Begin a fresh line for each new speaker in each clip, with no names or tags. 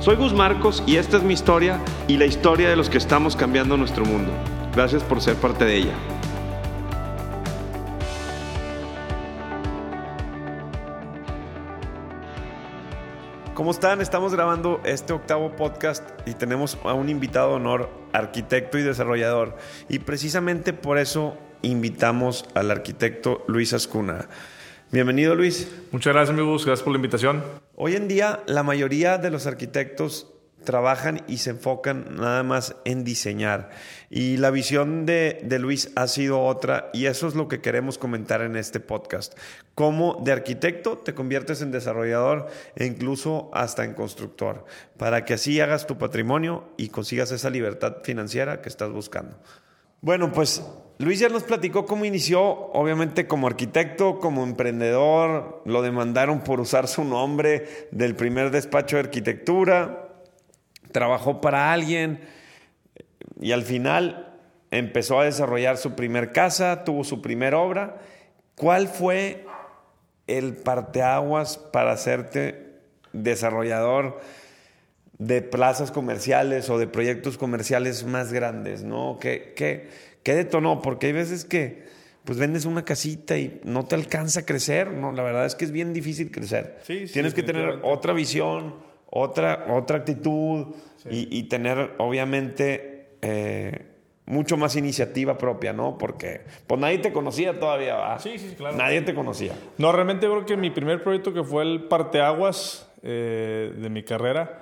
Soy Gus Marcos y esta es mi historia y la historia de los que estamos cambiando nuestro mundo. Gracias por ser parte de ella. ¿Cómo están? Estamos grabando este octavo podcast y tenemos a un invitado de honor, arquitecto y desarrollador. Y precisamente por eso invitamos al arquitecto Luis Ascuna. Bienvenido Luis.
Muchas gracias amigos, gracias por la invitación.
Hoy en día la mayoría de los arquitectos trabajan y se enfocan nada más en diseñar. Y la visión de, de, Luis ha sido otra y eso es lo que queremos comentar en este podcast. Cómo de arquitecto te conviertes en desarrollador e incluso hasta en constructor, para que así hagas tu patrimonio y consigas esa libertad financiera que estás buscando. Bueno, pues Luis ya nos platicó cómo inició, obviamente como arquitecto, como emprendedor, lo demandaron por usar su nombre del primer despacho de arquitectura, trabajó para alguien y al final empezó a desarrollar su primer casa, tuvo su primera obra. ¿Cuál fue el parteaguas para hacerte desarrollador de plazas comerciales o de proyectos comerciales más grandes, ¿no? ¿Qué, qué, qué detonó? Porque hay veces que pues vendes una casita y no te alcanza a crecer, ¿no? La verdad es que es bien difícil crecer.
Sí, sí,
Tienes que tener otra visión, otra, otra actitud y, y, tener, obviamente, eh, mucho más iniciativa propia, ¿no? Porque pues nadie te conocía todavía, ¿va?
Sí, sí, claro.
Nadie te conocía.
No, realmente creo que mi primer proyecto que fue el parteaguas eh, de mi carrera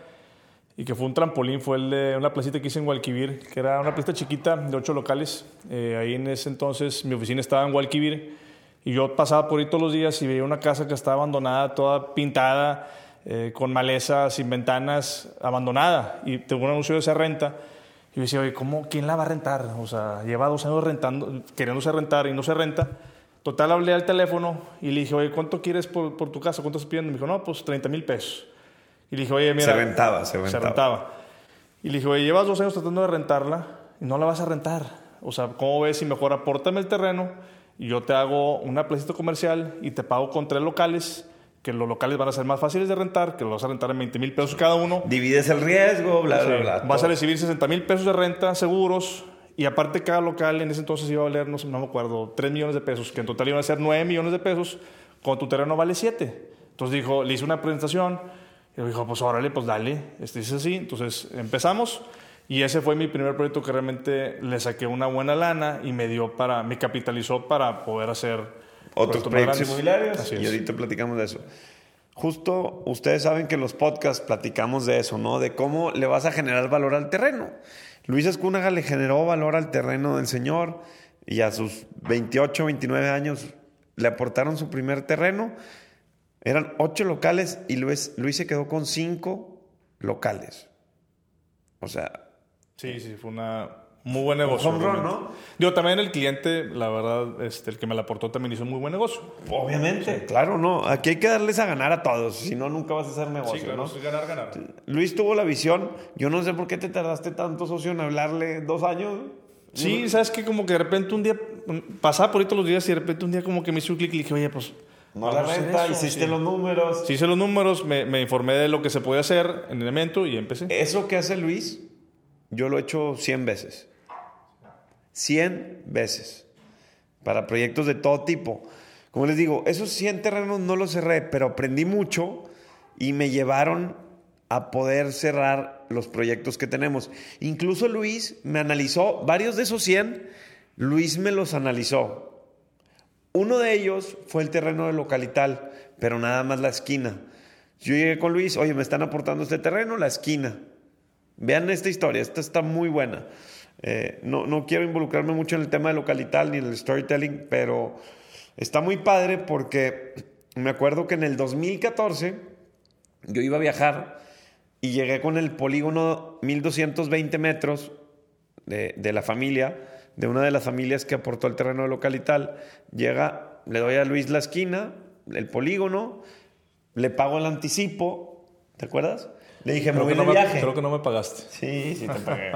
y que fue un trampolín, fue el de una placita que hice en Gualquivir, que era una placita chiquita de ocho locales. Eh, ahí en ese entonces mi oficina estaba en Gualquivir y yo pasaba por ahí todos los días y veía una casa que estaba abandonada, toda pintada, eh, con maleza, sin ventanas, abandonada. Y tengo un anuncio de esa renta. Y yo decía, oye, ¿cómo, ¿quién la va a rentar? O sea, lleva dos años rentando, queriéndose rentar y no se renta. Total, hablé al teléfono y le dije, oye, ¿cuánto quieres por, por tu casa? ¿Cuánto estás pidiendo? Me dijo, no, pues 30 mil pesos. Y le dije, oye, mira.
Se rentaba, se rentaba.
Se rentaba. Y le dije, oye, llevas dos años tratando de rentarla y no la vas a rentar. O sea, ¿cómo ves si mejor apórtame el terreno y yo te hago una placita comercial y te pago con tres locales? Que los locales van a ser más fáciles de rentar, que los vas a rentar en 20 mil pesos cada uno.
Divides el riesgo, bla,
Sí.
bla, bla.
Vas
todo.
a recibir 60 mil pesos de renta seguros. Y aparte, cada local en ese entonces iba a valer, no, sé, no me acuerdo, 3 millones de pesos, que en total iban a ser 9 millones de pesos, cuando tu terreno vale 7. Entonces dijo, le hice una presentación. Y me dijo, pues órale, pues dale. Este es así. Entonces empezamos. Y ese fue mi primer proyecto que realmente le saqué una buena lana y me dio para, me capitalizó para poder hacer
Otros proyectos.
Así
Y ahorita platicamos de eso. Justo ustedes saben que en los podcasts platicamos de eso, ¿no? De cómo le vas a generar valor al terreno. Luis Escúnaga le generó valor al terreno del señor y a sus 28, 29 años le aportaron su primer terreno. Eran ocho locales y Luis, Luis se quedó con cinco locales. O sea,
Sí, sí, fue una muy buen negocio.
home run,
realmente.
¿no?
Yo también el cliente, la verdad, este, el que me la aportó también hizo un muy buen negocio.
obviamente, claro, no. Aquí hay que darles a ganar a todos, si no, nunca vas a hacer negocio, ¿no?
es ganar, ganar.
Luis tuvo la visión. Yo no sé por qué te tardaste tanto, socio, en hablarle dos años.
Sí, sabes que como que de repente un día, pasaba por ahí todos los días y de repente un día como que me hizo un clic y dije, oye, pues...
No la renta,
eso".
hiciste
Sí.
los números.
Sí hice los números, me, me informé de lo que se puede hacer en el evento y empecé.
Eso que hace Luis, yo lo he hecho 100 veces. 100 veces. Para proyectos de todo tipo. Como les digo, esos 100 terrenos no los cerré, pero aprendí mucho y me llevaron a poder cerrar los proyectos que tenemos. Incluso Luis me analizó, varios de esos 100, Luis me los analizó. Uno de ellos fue el terreno de localital, pero nada más la esquina. Yo llegué con Luis, oye, me están aportando este terreno, la esquina. Vean esta historia, esta está muy buena. Eh, no, no quiero involucrarme mucho en el tema de localital ni en el storytelling, pero está muy padre porque me acuerdo que en el 2014 yo iba a viajar y llegué con el polígono 1220 metros de, de la familia, de una de las familias que aportó el terreno de local y tal, llega, le doy a Luis la esquina, el polígono, le pago el anticipo, ¿te acuerdas? Le dije, me
Creo
voy
que,
de
no me, creo que no me pagaste.
Sí, sí te pagué.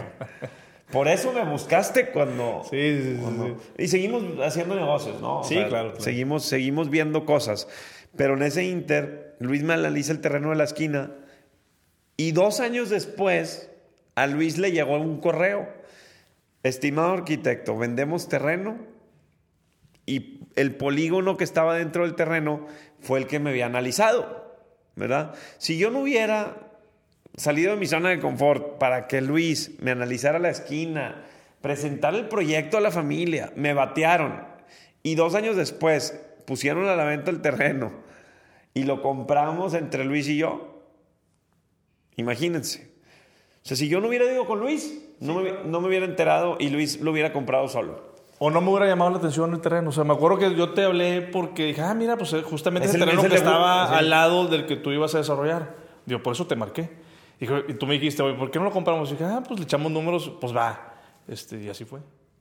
Por eso me buscaste cuando...
Sí, sí, sí,
cuando-. Y seguimos haciendo negocios, ¿no? O
Sí, claro, claro.
Seguimos, seguimos viendo cosas. Pero en ese inter, Luis me analiza el terreno de la esquina y dos años después a Luis le llegó un correo. Estimado arquitecto, vendemos terreno y el polígono que estaba dentro del terreno fue el que me había analizado, ¿verdad? Si yo no hubiera salido de mi zona de confort para que Luis me analizara la esquina, presentar el proyecto a la familia, me batearon y dos años después pusieron a la venta el terreno y lo compramos entre Luis y yo. Imagínense. O sea, si yo no hubiera ido con Luis, no, me, no me hubiera enterado y Luis lo hubiera comprado solo.
O no me hubiera llamado la atención el terreno. O sea, me acuerdo que yo te hablé porque dije, ah, mira, pues eh, justamente
Es
ese
el-
terreno
es el
que estaba
sí.
al lado del que tú ibas a desarrollar. Digo, por eso te marqué. Dijo, y tú me dijiste, oye, ¿por qué no lo compramos? Y dije, ah, pues le echamos números, pues va. Este, y así fue.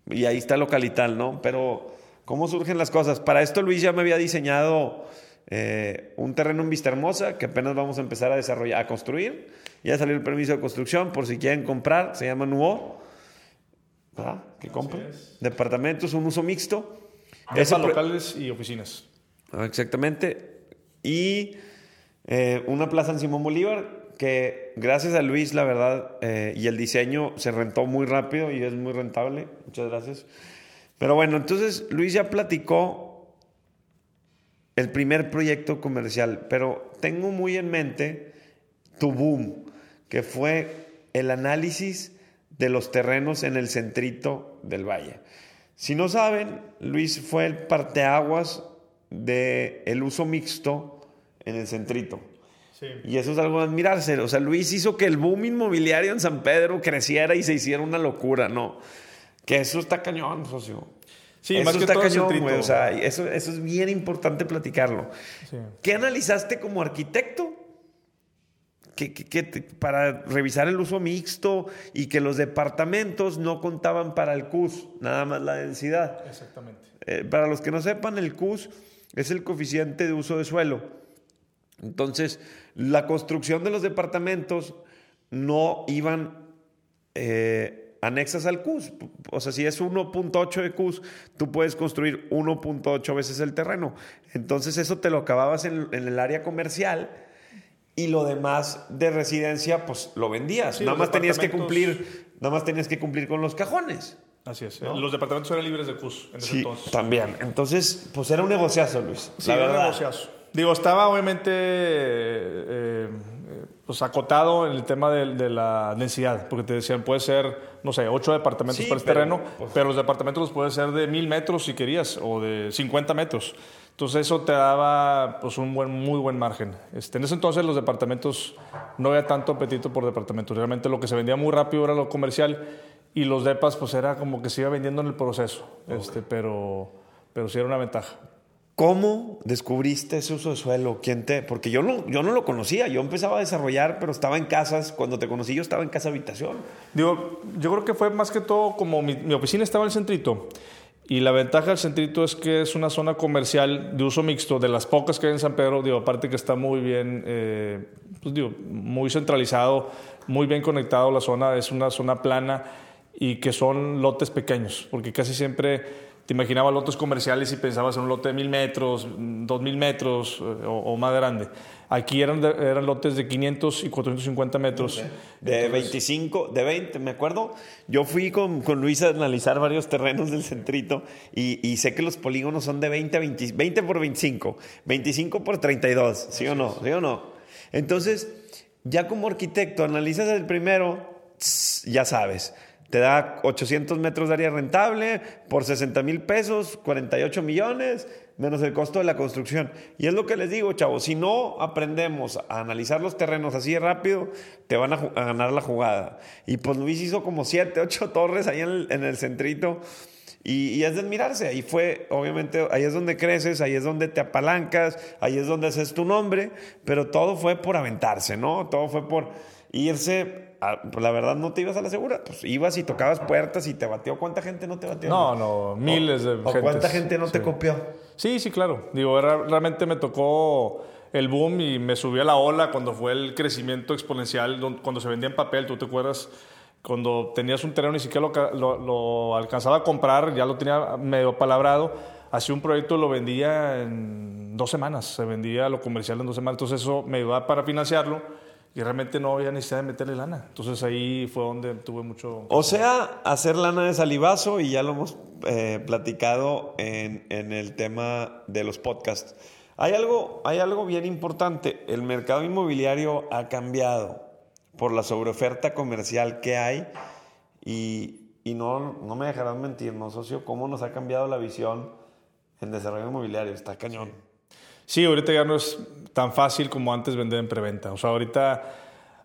Y ahí está localital, ¿no? Pero, ¿cómo surgen las cosas? Para esto Luis ya me había diseñado eh, un terreno en Vista Hermosa que apenas vamos a empezar a desarrollar, a construir. Ya salió el permiso de construcción, por si quieren comprar, se llama NUO. ¿Verdad? Que compren. Departamentos, un uso mixto. Ese pro-
locales y oficinas.
Ah, Exactamente. Y eh, una plaza en Simón Bolívar que gracias a Luis, la verdad, eh, y el diseño se rentó muy rápido y es muy rentable. Muchas gracias. Pero bueno, entonces Luis ya platicó el primer proyecto comercial, pero tengo muy en mente tu boom, que fue el análisis de los terrenos en el centrito del valle. Si no saben, Luis fue el parteaguas del el uso mixto en el centrito.
Sí.
Y eso es algo de admirarse. O sea, Luis hizo que el boom inmobiliario en San Pedro creciera y se hiciera una locura, ¿no? Que eso está cañón, socio.
Sí,
eso
más que
está
todo
cañón, güey. O sea, eso, eso es bien importante platicarlo.
Sí.
¿Qué analizaste como arquitecto? Que, que- que te- para revisar el uso mixto y que los departamentos no contaban para el CUS, nada más la densidad.
Exactamente.
Eh, para los que no sepan, el CUS es el coeficiente de uso de suelo. Entonces, la construcción de los departamentos no iban eh, anexas al CUS. O sea, si es 1.8 de CUS, tú puedes construir 1.8 veces el terreno. Entonces, eso te lo acababas en, en el área comercial y lo demás de residencia, pues lo vendías.
Sí,
nada más tenías que cumplir, nada más tenías que cumplir con los cajones.
Así es.
¿No?
Los departamentos eran libres de CUS en ese
Sí,
entonces.
también. Entonces, pues era un negociazo, Luis.
Sí,
la
era un
verdad.
negociazo. Digo, estaba obviamente eh, eh, pues acotado en el tema de, de la densidad, porque te decían, puede ser, no sé, ocho departamentos
Sí,
para este
pero,
terreno,
pues-
pero los departamentos los puede ser de mil metros si querías, o de 50 metros. Entonces eso te daba pues un buen, muy buen margen. Este, en ese entonces los departamentos no había tanto apetito por departamentos. Realmente lo que se vendía muy rápido era lo comercial y los depas pues era como que se iba vendiendo en el proceso. Este, pero, pero sí era una ventaja.
¿Cómo descubriste ese uso de suelo? ¿Quién te...? Porque yo no, yo no lo conocía. Yo empezaba a desarrollar, pero estaba en casas. Cuando te conocí, yo estaba en casa habitación.
Digo, yo creo que fue más que todo como mi, mi oficina estaba en el centrito y la ventaja del centrito es que es una zona comercial de uso mixto, de las pocas que hay en San Pedro, digo, aparte que está muy bien, eh, pues digo, muy centralizado, muy bien conectado la zona, es una zona plana y que son lotes pequeños, porque casi siempre te imaginabas lotes comerciales y pensabas en un lote de mil metros, dos mil metros eh, o, o más grande. Aquí eran, de- eran lotes de 500 y 450 metros.
De 25, de 20, me acuerdo. Yo fui con, con Luis a analizar varios terrenos del centrito y, y sé que los polígonos son de 20 a 20, 20 por 25, 25 por 32, ¿sí o no? ¿Sí o no? Entonces, ya como arquitecto, analizas el primero, ya sabes. Te da 800 metros de área rentable por 60 mil pesos, 48 millones, menos el costo de la construcción. Y es lo que les digo, chavos, si no aprendemos a analizar los terrenos así rápido, te van a, ganar la jugada. Y pues Luis hizo como 7, 8 torres ahí en el, en centrito. Y, y es de admirarse, ahí fue, obviamente, ahí es donde creces, ahí es donde te apalancas, ahí es donde haces tu nombre, pero todo fue por aventarse, ¿no? Todo fue por irse la verdad no te ibas a la segura. Pues ibas y tocabas puertas y te batió. ¿Cuánta gente no te batió?
No, no, miles de
¿O cuánta gente no te copió?
Sí, sí, claro. Digo, realmente me tocó el boom y me subí a la ola cuando fue el crecimiento exponencial, cuando se vendía en papel, ¿tú te acuerdas? Cuando tenías un terreno ni siquiera lo, lo- lo alcanzaba a comprar, ya lo tenía medio palabrado, hacía un proyecto lo vendía en dos semanas, se vendía lo comercial en dos semanas, entonces eso me iba para financiarlo y realmente no había necesidad de meterle lana. Entonces ahí fue donde tuve mucho...
O sea, hacer lana de salivazo y ya lo hemos eh, platicado en, en el tema de los podcasts. Hay algo, hay algo bien importante. El mercado inmobiliario ha cambiado por la sobreoferta comercial que hay y, y no, no me dejarán mentir, ¿no, socio? ¿Cómo nos ha cambiado la visión en desarrollo inmobiliario? Está cañón.
Sí, ahorita ya no es tan fácil como antes vender en preventa. O sea, ahorita,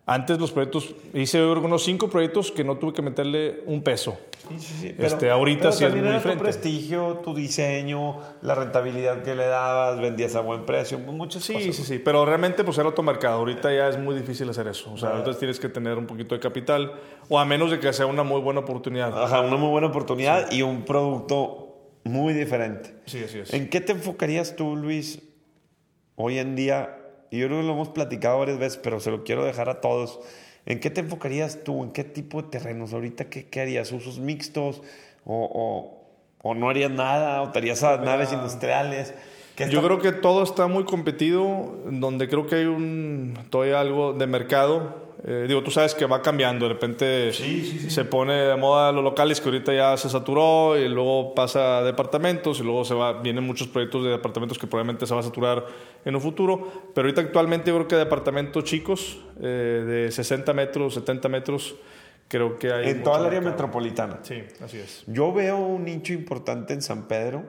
antes los proyectos, hice yo creo que unos cinco proyectos que no tuve que meterle un peso.
Sí, sí, sí,
Este, ahorita
pero
sí es muy
era
diferente.
tu prestigio, tu diseño, la rentabilidad que le dabas, vendías a buen precio, muchas
Sí,
cosas.
sí, sí, pero realmente pues era otro mercado. Ahorita ya es muy difícil hacer eso. O sea, ahorita tienes que tener un poquito de capital o a menos de que sea una muy buena oportunidad.
Ajá, una muy buena oportunidad y un producto muy diferente.
Sí, así es.
¿En qué te enfocarías tú, Luis, hoy en día? Y yo creo que lo hemos platicado varias veces, pero se lo quiero dejar a todos. ¿En qué te enfocarías tú? ¿En qué tipo de terrenos? Ahorita, ¿qué, qué harías? ¿Usos mixtos? ¿O, o, o no harías nada? ¿O te harías a naves industriales? ¿Qué
Yo creo que todo está muy competido, donde creo que hay un todavía algo de mercado. Eh, digo, tú sabes que va cambiando, de repente se pone de moda los locales que ahorita ya se saturó y luego pasa a departamentos y luego se va, vienen muchos proyectos de departamentos que probablemente se va a saturar en un futuro, pero ahorita actualmente yo creo que departamentos chicos eh, de 60 metros, 70 metros, creo que hay...
En toda el área
mercado.
metropolitana.
Sí, así es.
Yo veo un nicho importante en San Pedro,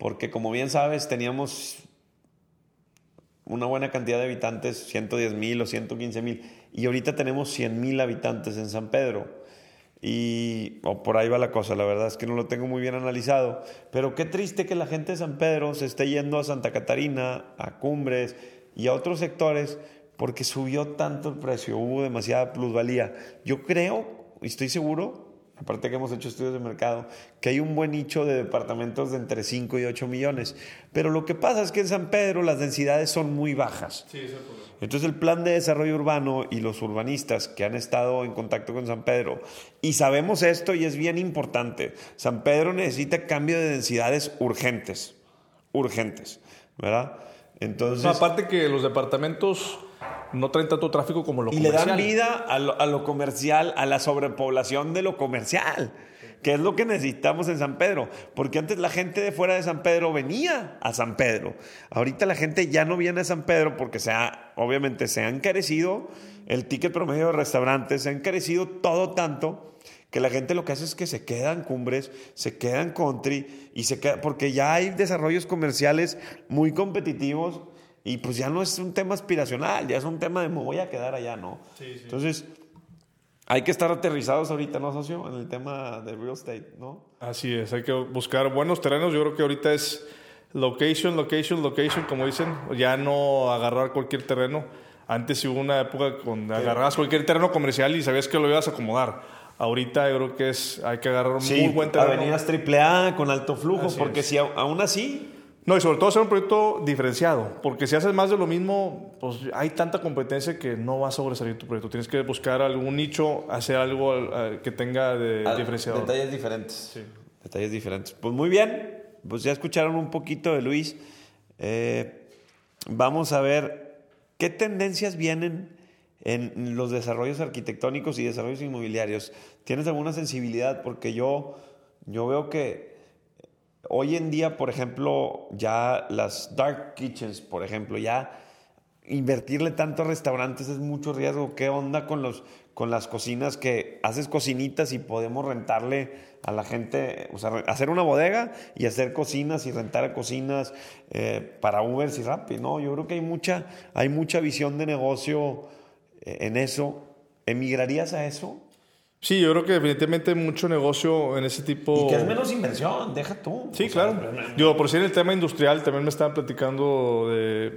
porque como bien sabes, teníamos una buena cantidad de habitantes, 110 mil o 115 mil, y ahorita tenemos 100 mil habitantes en San Pedro. Y o por ahí va la cosa, la verdad es que no lo tengo muy bien analizado, pero qué triste que la gente de San Pedro se esté yendo a Santa Catarina, a Cumbres y a otros sectores porque subió tanto el precio, hubo demasiada plusvalía. Yo creo, y estoy seguro, aparte que hemos hecho estudios de mercado, que hay un buen nicho de departamentos de entre 5 y 8 millones. Pero lo que pasa es que en San Pedro las densidades son muy bajas.
Sí, ese es el problema.
Entonces el plan de desarrollo urbano y los urbanistas que han estado en contacto con San Pedro, y sabemos esto y es bien importante, San Pedro necesita cambio de densidades urgentes, urgentes, ¿verdad? Entonces...
No, aparte que los departamentos no traen tanto tráfico como lo
Y le dan
comercial.
vida a lo, a lo comercial, a la sobrepoblación de lo comercial, que es lo que necesitamos en San Pedro. Porque antes la gente de fuera de San Pedro venía a San Pedro. Ahorita la gente ya no viene a San Pedro porque se ha, obviamente se ha encarecido el ticket promedio de restaurantes, se ha encarecido todo tanto que la gente lo que hace es que se queda en cumbres, se queda en country y se queda, porque ya hay desarrollos comerciales muy competitivos y pues ya no es un tema aspiracional, ya es un tema de me voy a quedar allá, ¿no? Entonces, hay que estar aterrizados ahorita, ¿no, socio? En el tema de real estate, ¿no?
Así es, hay que buscar buenos terrenos. Yo creo que ahorita es location, location, location, como dicen. Ya no agarrar cualquier terreno. Antes sí hubo una época donde agarrabas cualquier terreno comercial y sabías que lo ibas a acomodar. Ahorita yo creo que es, hay que agarrar un muy buen terreno.
avenidas AAA con alto flujo,
Así
porque
es.
si aún así
No, y sobre todo hacer un proyecto diferenciado, porque si haces más de lo mismo, pues hay tanta competencia que no va a sobresalir tu proyecto. Tienes que buscar algún nicho, hacer algo que tenga de
Ah,
diferenciador.
Detalles diferentes. Detalles diferentes. Pues muy bien. Pues ya escucharon un poquito de Luis. Eh, vamos a ver qué tendencias vienen en los desarrollos arquitectónicos y desarrollos inmobiliarios. ¿Tienes alguna sensibilidad? Porque yo, yo veo que hoy en día, por ejemplo, ya las dark kitchens, por ejemplo, ya invertirle tanto a restaurantes es mucho riesgo. ¿Qué onda con, los, con las cocinas que haces cocinitas y podemos rentarle a la gente, o sea, hacer una bodega y hacer cocinas y rentar cocinas eh, para Uber y Rappi, ¿no? Yo creo que hay mucha, hay mucha visión de negocio eh, en eso. ¿Emigrarías a eso?
Sí, yo creo que definitivamente mucho negocio en ese tipo.
Y que es menos inversión, deja tú.
Sí,
O sea,
claro. Digo, por si en el tema industrial también me estaban platicando de, eh,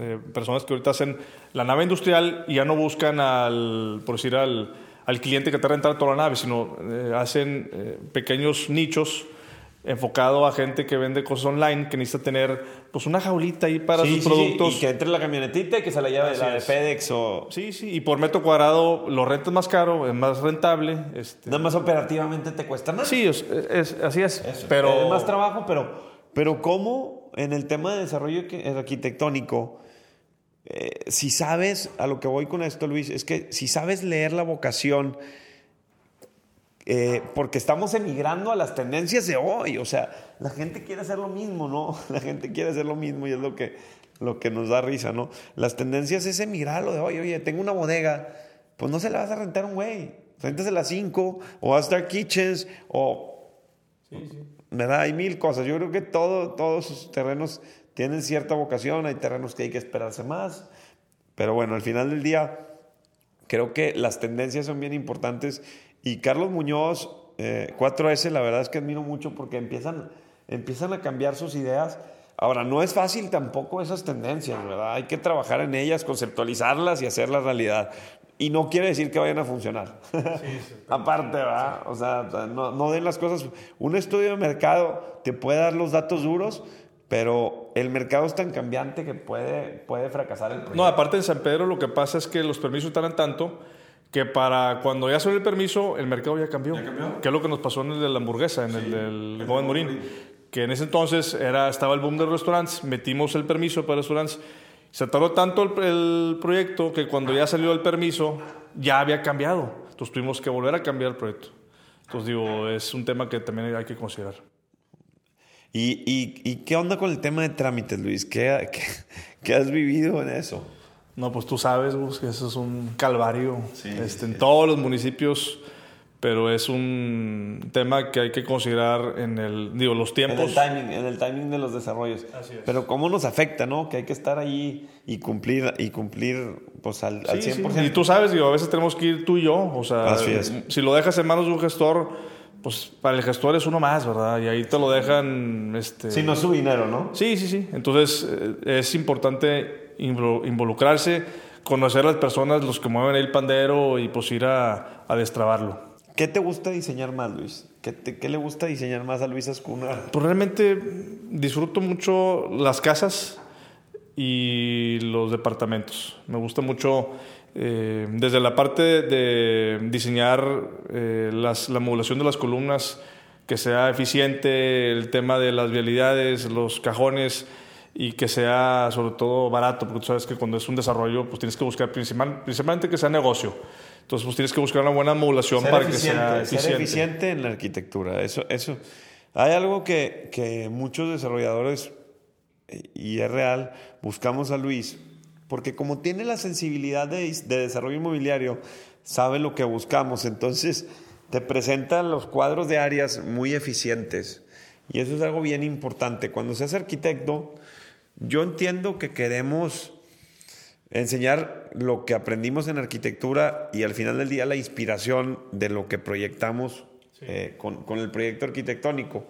eh, personas que ahorita hacen la nave industrial y ya no buscan al, por decir, al, al cliente que te renta toda la nave, sino eh, hacen eh, pequeños nichos enfocado a gente que vende cosas online, que necesita tener pues una jaulita ahí para sus productos.
y que entre la camionetita y que se la lleve la de FedEx o...
Sí, sí, y por metro cuadrado lo rentas más caro, es más rentable. Este...
Nada más operativamente te cuesta más.
Sí, es, así es. Pero...
Es más trabajo, pero, pero ¿cómo en el tema de desarrollo arquitectónico... Eh, si sabes, a lo que voy con esto, Luis, es que si sabes leer la vocación eh, porque estamos emigrando a las tendencias de hoy. O sea, la gente quiere hacer lo mismo, ¿no? La gente quiere hacer lo mismo y es lo que, lo que nos da risa, ¿no? Las tendencias es emigrar lo de hoy, oye, tengo una bodega, pues no se la vas a rentar a un güey. Rentasela a cinco, o a Star Kitchens, o. Sí, sí. ¿Verdad? Hay mil cosas. Yo creo que todo, todos sus terrenos tienen cierta vocación, hay terrenos que hay que esperarse más. Pero bueno, al final del día, creo que las tendencias son bien importantes y Carlos Muñoz, 4S, eh, la verdad es que admiro mucho porque empiezan, empiezan a cambiar sus ideas. Ahora, no es fácil tampoco esas tendencias, ¿verdad? Hay que trabajar en ellas, conceptualizarlas y hacerlas realidad. Y no quiere decir que vayan a funcionar. Aparte, ¿verdad? O sea, no, no, den las cosas. Un estudio de mercado te puede dar los datos duros, pero el mercado es tan cambiante que puede, puede fracasar el proyecto.
No, aparte en San Pedro lo que pasa es que los permisos tardan tanto que para cuando ya salió el permiso, el mercado ya cambió. Que es lo que nos pasó en el de la hamburguesa, en el del Joven Morín. Que en ese entonces era, estaba el boom de restaurantes, metimos el permiso para restaurantes. Se tardó tanto el, proyecto que cuando ya salió el permiso, ya había cambiado. Entonces tuvimos que volver a cambiar el proyecto. Entonces digo, es un tema que también hay que considerar.
¿Y, y, qué onda con el tema de trámites, Luis? ¿Qué, qué, qué has vivido en eso?
No, pues tú sabes, que eso es un calvario este, en todos los municipios, pero es un tema que hay que considerar en el, digo, los tiempos. En
el timing, en el timing de los desarrollos. Así es. Pero cómo nos afecta, ¿no? Que hay que estar ahí y cumplir, y cumplir pues al, al 100%.
Y tú sabes, digo, a veces tenemos que ir tú y yo, o sea, si lo dejas en manos de un gestor, pues para el gestor es uno más, ¿verdad? Y ahí te lo dejan... Este...
Sí, no es su dinero, ¿no?
Sí, sí, sí. Entonces eh, es importante involucrarse, conocer a las personas, los que mueven el pandero y pues ir a, a destrabarlo.
¿Qué te gusta diseñar más, Luis? ¿Qué, ¿Qué, le gusta diseñar más a Luis Ascuna?
Pues realmente disfruto mucho las casas y los departamentos. Me gusta mucho eh, desde la parte de diseñar eh, las, la modulación de las columnas, que sea eficiente, el tema de las vialidades, los cajones, y que sea sobre todo barato, porque tú sabes que cuando es un desarrollo, pues tienes que buscar principal, principalmente que sea negocio. Entonces, pues tienes que buscar una buena modulación para que sea eficiente.
Ser eficiente en la arquitectura. Eso, eso. Hay algo que, que muchos desarrolladores, y es real, buscamos a Luis, porque como tiene la sensibilidad de, de desarrollo inmobiliario, sabe lo que buscamos. Entonces, te presenta los cuadros de áreas muy eficientes. Y eso es algo bien importante. Cuando seas arquitecto, yo entiendo que queremos enseñar lo que aprendimos en arquitectura y al final del día la inspiración de lo que proyectamos eh, con, con, el proyecto arquitectónico.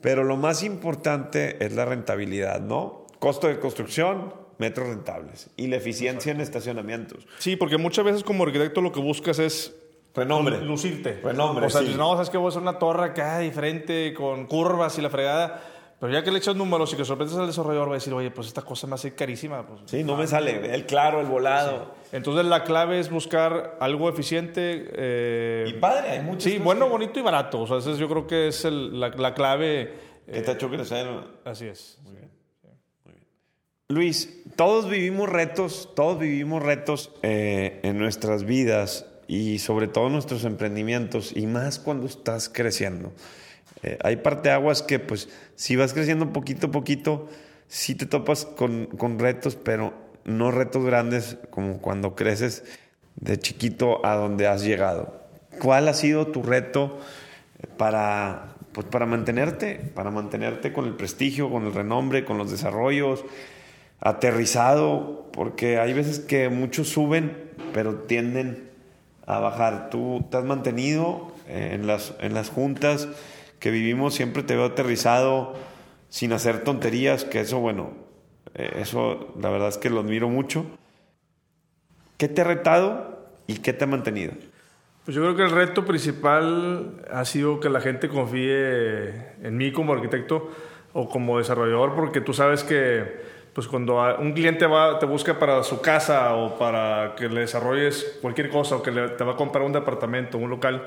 Pero lo más importante es la rentabilidad, ¿no? Costo de construcción, metros rentables y la eficiencia en estacionamientos.
Sí, porque muchas veces como arquitecto lo que buscas es
Renombre.
Lucirte.
Renombre.
O sea, no, sabes que voy a hacer una torre acá diferente, con curvas y la fregada. Pero ya que le echas números y que sorprendes al desarrollador, va a decir, oye, pues esta cosa me hace carísima. Pues,
sí, no me sale el claro, el volado.
Entonces la clave es buscar algo eficiente. Eh,
y padre, hay muchos.
Sí, bueno, bonito y barato. O sea, yo creo que es la, la, clave.
Que te ha hecho crecer.
Así es.
Muy bien. Muy bien. Luis, todos vivimos retos, todos vivimos retos eh, en nuestras vidas y sobre todo nuestros emprendimientos y más cuando estás creciendo. Eh, hay parteaguas que pues si vas creciendo poquito a poquito, sí te topas con, con retos, pero no retos grandes como cuando creces de chiquito a donde has llegado. ¿Cuál ha sido tu reto para, pues para mantenerte, para mantenerte con el prestigio, con el renombre, con los desarrollos, aterrizado? Porque hay veces que muchos suben, pero tienden a bajar. Tú te has mantenido en las, en las juntas, que vivimos siempre te veo aterrizado sin hacer tonterías, que eso, bueno, Eh, eso la verdad es que lo admiro mucho. ¿Qué te ha retado y qué te ha mantenido?
Pues yo creo que el reto principal ha sido que la gente confíe en mí como arquitecto o como desarrollador, porque tú sabes que pues cuando un cliente va, te busca para su casa o para que le desarrolles cualquier cosa o que te va a comprar un departamento, un local,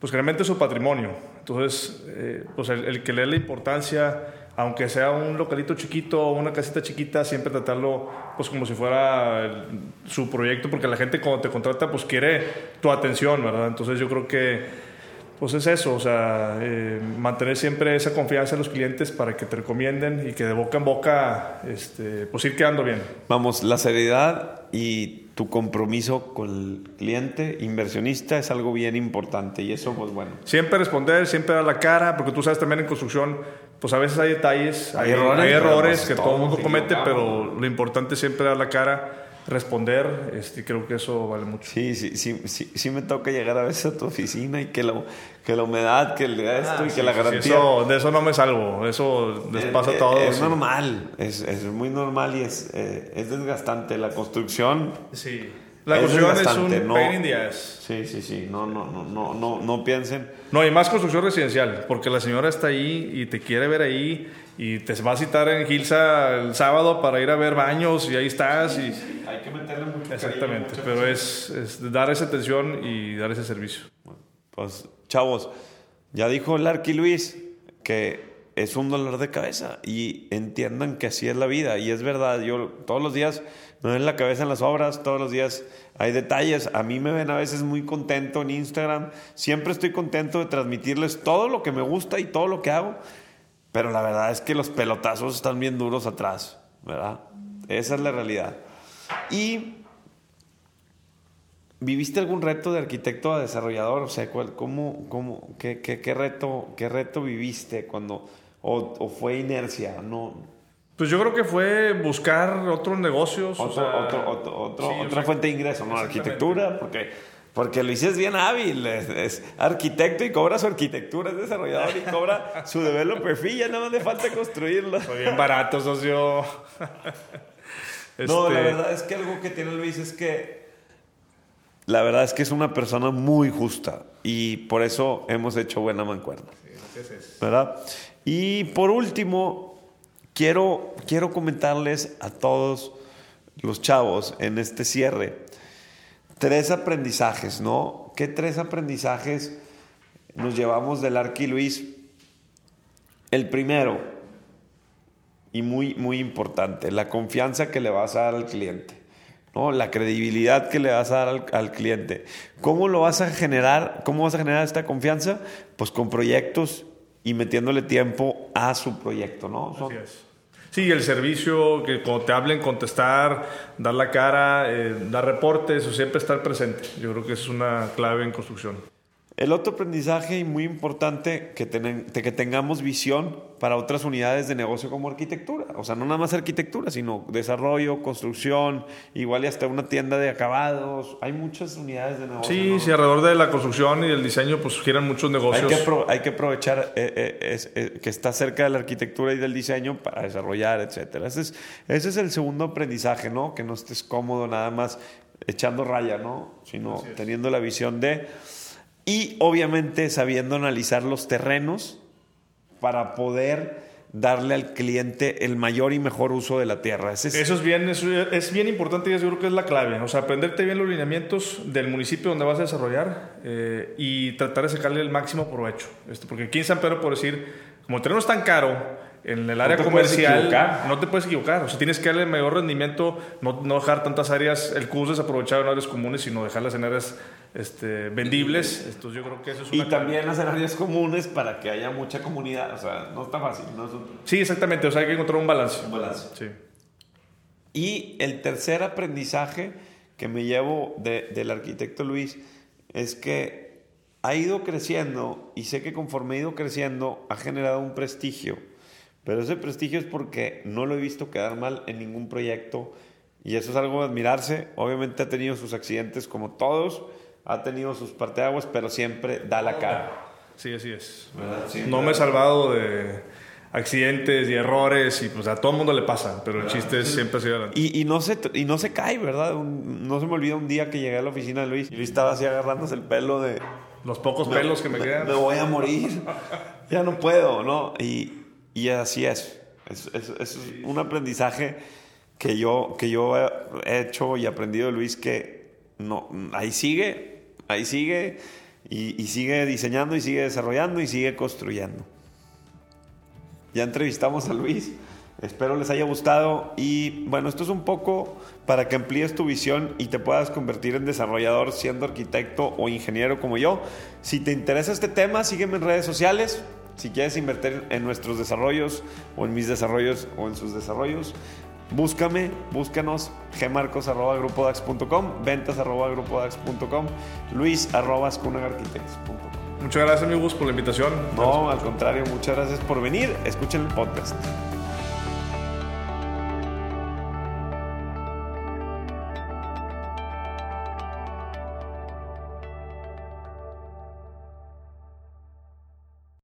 pues realmente es su patrimonio. Entonces, eh, pues el, que le dé la importancia, aunque sea un localito chiquito o una casita chiquita, siempre tratarlo pues como si fuera su proyecto, porque la gente cuando te contrata pues quiere tu atención, ¿verdad? Entonces yo creo que pues es eso, o sea, eh, mantener siempre esa confianza en los clientes para que te recomienden y que de boca en boca, este, pues ir quedando bien.
Vamos, la seriedad y tu compromiso con el cliente, inversionista, es algo bien importante y eso, pues bueno.
Siempre responder, siempre dar la cara, porque tú sabes también en construcción, pues a veces hay detalles, hay, errores, pues, que todo el mundo comete, pero lo importante es siempre dar la cara responder, este, creo que eso vale mucho.
Sí, sí, sí, sí, sí me toca llegar a veces a tu oficina y que la, que la humedad, que el esto y ah, que la garantía.
Eso, de eso no me salvo, eso les pasa a eh, todos.
Es normal, es, es, muy normal y es, eh, es desgastante. La construcción.
Sí. La construcción es, un no, pain in the ass.
Sí, sí, sí. No, no, no, no, no, no piensen.
No, y más construcción residencial, porque la señora está ahí y te quiere ver ahí y te va a citar en Gilsa el sábado para ir a ver baños y ahí estás. y...
hay que meterle mucho
Exactamente, pero es, es, dar esa atención y dar ese servicio.
pues, chavos, ya dijo el Arqui Luis que es un dolor de cabeza y entiendan que así es la vida y es verdad, yo todos los días me ven la cabeza en las obras, todos los días hay detalles, a mí me ven a veces muy contento en Instagram, siempre estoy contento de transmitirles todo lo que me gusta y todo lo que hago, pero la verdad es que los pelotazos están bien duros atrás, ¿verdad? Esa es la realidad. Y ¿Viviste algún reto de arquitecto a desarrollador? O sea, ¿cómo, cómo, qué, qué, reto, ¿qué reto viviste cuando, o, fue inercia? No,
pues yo creo que fue buscar otros negocios.
otra fuente de ingreso, ¿no? Arquitectura, porque, porque Luis es bien hábil, es, arquitecto y cobra su arquitectura, es desarrollador y cobra su developer fee, ya nada más le falta construirlo.
Fue bien barato, socio.
No, la este verdad es que algo que tiene Luis es que la verdad es que es una persona muy justa y por eso hemos hecho buena mancuerna. Sí, ¿Verdad? Y por último, quiero, quiero comentarles a todos los chavos en este cierre tres aprendizajes, ¿no? ¿Qué tres aprendizajes nos llevamos del Arqui Luis? El primero, y muy, muy importante, la confianza que le vas a dar al cliente. ¿no? La credibilidad que le vas a dar al, al, cliente. ¿Cómo lo vas a generar? ¿Cómo vas a generar esta confianza? Pues con proyectos y metiéndole tiempo a su proyecto, ¿no?
Así es. Sí, el servicio, que cuando te hablen, contestar, dar la cara, eh, dar reportes o siempre estar presente. Yo creo que es una clave en construcción.
El otro aprendizaje y muy importante, que, que tengamos visión para otras unidades de negocio como arquitectura. O sea, no nada más arquitectura, sino desarrollo, construcción, igual y hasta una tienda de acabados. Hay muchas unidades de negocio.
Sí, sí, alrededor de la construcción y del diseño, pues giran muchos negocios.
Hay que, hay que aprovechar eh, eh, eh, que está cerca de la arquitectura y del diseño para desarrollar, etcétera. Ese es, ese es el segundo aprendizaje, ¿no? Que no estés cómodo nada más echando raya, ¿no? Sino teniendo la visión de y obviamente sabiendo analizar los terrenos para poder darle al cliente el mayor y mejor uso de la tierra.
Eso es bien, es bien importante y yo creo que es la clave. O sea, aprenderte bien los lineamientos del municipio donde vas a desarrollar eh, y tratar de sacarle el máximo provecho. Esto, porque aquí en San Pedro, por decir, como el terreno es tan caro, en el área comercial no te puedes equivocar. O sea, tienes que darle mayor rendimiento, no, no dejar tantas áreas, el curso desaprovechado en áreas comunes, sino dejarlas en áreas este, vendibles. Esto, yo creo que eso es
una y también las áreas comunes para que haya mucha comunidad. O sea, no está fácil. ¿no?
Sí, exactamente. O sea, hay que encontrar un balance.
Un balance.
Sí.
Y el tercer aprendizaje que me llevo de, del arquitecto Luis es que ha ido creciendo y sé que conforme ha ido creciendo ha generado un prestigio pero ese prestigio es porque no lo he visto quedar mal en ningún proyecto y eso es algo de admirarse. Obviamente ha tenido sus accidentes como todos, ha tenido sus parteaguas, pero siempre da la cara.
Sí, así es. no me he salvado de accidentes y errores y pues a todo el mundo le pasa, pero el chiste es siempre seguir adelante.
Y, y, no se, y no se cae, ¿verdad? Un- no se me olvida un día que llegué a la oficina de Luis y Luis estaba así agarrándose el pelo de...
Los pocos pelos que me quedan.
Me voy a morir. ya no puedo, ¿no? Y, y así es. Es, es- es un aprendizaje que yo, que yo he he hecho y aprendido de Luis que no, ahí sigue, ahí sigue y, y sigue diseñando y sigue desarrollando y sigue construyendo. Ya entrevistamos a Luis. Espero les haya gustado y bueno, esto es un poco para que amplíes tu visión y te puedas convertir en desarrollador siendo arquitecto o ingeniero como yo. Si te interesa este tema, sígueme en redes sociales. Si quieres invertir en nuestros desarrollos o en mis desarrollos o en sus desarrollos, búscame, búscanos gmarcos.grupodax.com, ventas arroba grupodax.com, luis arroba scunagarchitects.com.
Muchas gracias, amigos, por la invitación.
No, al contrario, muchas gracias por venir. Escuchen el podcast.